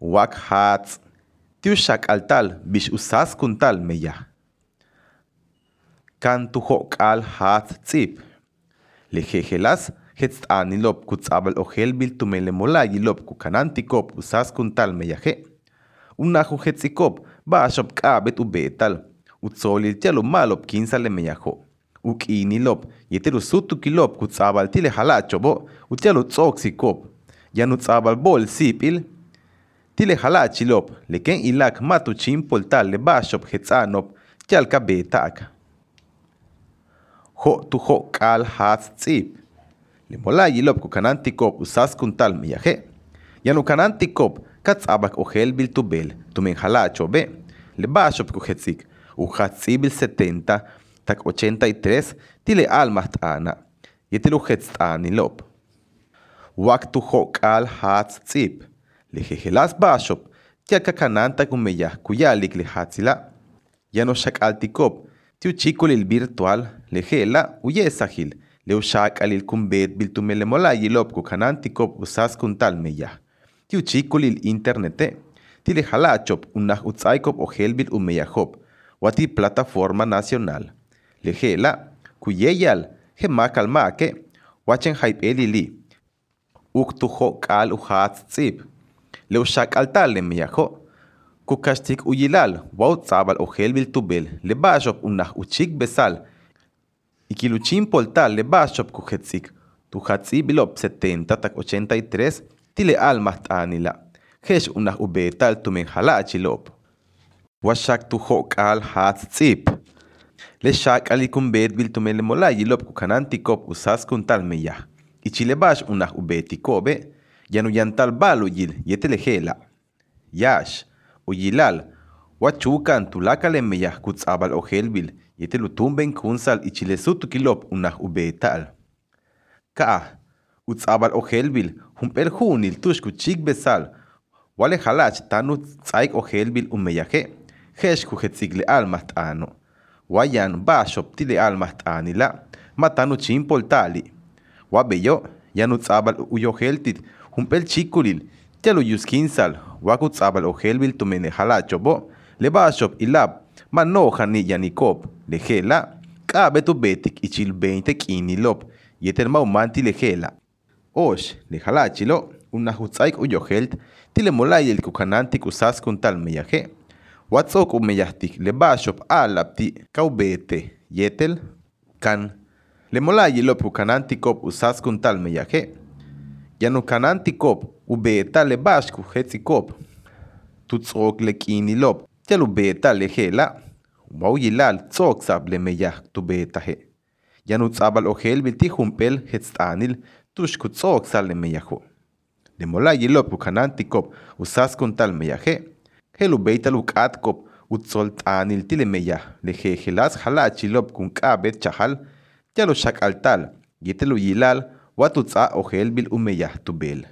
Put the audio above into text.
wak hats, tiu shakaltal bish usas kuntal meya. Kan tuho kal hats tzip. Lejejelas hetstanilop kutzabal ojel bil tumele molayilop kukanantikop usas kuntal meyaje. Unahu hetzikop ba ashop kabet ubetal. Utzolil tialo malop kinsale meyajo. Ukinilop yeteru sutukilop kutzabal tile halachobo utialo tzoksikop. Yanutzabal bol sipil tile halachilop leken ilak matu chimpoltal le bashop hetzanop tialka betak. Ho tu ho kal hats tzip. Le molayilop kukanantikop usas kuntal meyaje. Yanu kanantikop katzabak bil tubel tumen halachobe. Le bashop kuhetzik. Uhatzibil 70 tak 83 tile almas ana. Yetilu hetstanilop. Wak tu ho kal hats tzip. Le jejelas bashop. Tia kakananta kumeya kuyalik le hatzila. Yano shakaltikop. Tiu chico lil virtual le jela uyesahil. Le ushakalil kumbet bil tumele molayilop kukanantikop usas kuntal meya. Tiu chico lil internete. Tile halachop unah utzaikop ojel bil umeyahop. Wati plataforma nacional. Lejela, kuyeyal, gemakal make, wachen hype elili. Uktujo kal uhatz tzip. לeushak le miyajo kukachtik uyilal wautzabal ojel biltubel lebashop unaj uchik besal ikiluchin poltal lebashop kujetzik tujatzi bilop 70 tak 83 tile almaj t'anila jex unaj ubetal tumen halachilop. Washak tu hok al jatz tz'ip bil ikunbet biltumen lemolayi lop kukanantikop usaskun talmeyaj ichilebax unaj ubetikobe' yanu yantal balu yil yetelejela. Yash, uyilal, wachukan tulakale meya kutzabal ojelbil, yetelutumben kunsal ichile sutukilop unah ubetal. Ka, utzabal ojelbil, humpel hunil tushku chik besal, wale halach tanu tzaik ojelbil umeyaje. Hesh kuhetzigle almas tano. Wayan bashop tile almas tanila, matanu chimpoltali. Wabeyo, yanu tzabal uyoheltit, humpel chikulil tialo yusquinsal waku tzabal ojelbil tumenejala chobo lebaxop ilab manoja ni yanikop lejela k'abe tu betik ichil 20 k'inilop yetel maumanti le gela. Osh, le lejela ox lejalachilo unajutz'aik uyojelt tilemolayel kukanantik usaskun talmeyaje watz'ok umeyajtik lebaxop alapti kaubete yetel kan. Le lemolayelop kukanantikop usaskun talmeyaje ינו ינוקננטי קופ, ובעטה לבשקו חצי קופ. תוצרוק לקיני לופ, תלו בעטה לחלה. וואו ילל צורק סב למייח תובעטה. ינוצב על אוכל בלתי חומפל חצטעניל, תושקו צורק סל למייחו. למולה ילופ וקננטי קופ, וסס קונטל מייחה. חלו ביתה לוקעת קופ, וצול טעניל תילמיה, לחלס חלת שילופ קונקה בית שחל. תלו שקלטל, יתלו ילל, وتتسع أخيل بالأمية تبيل.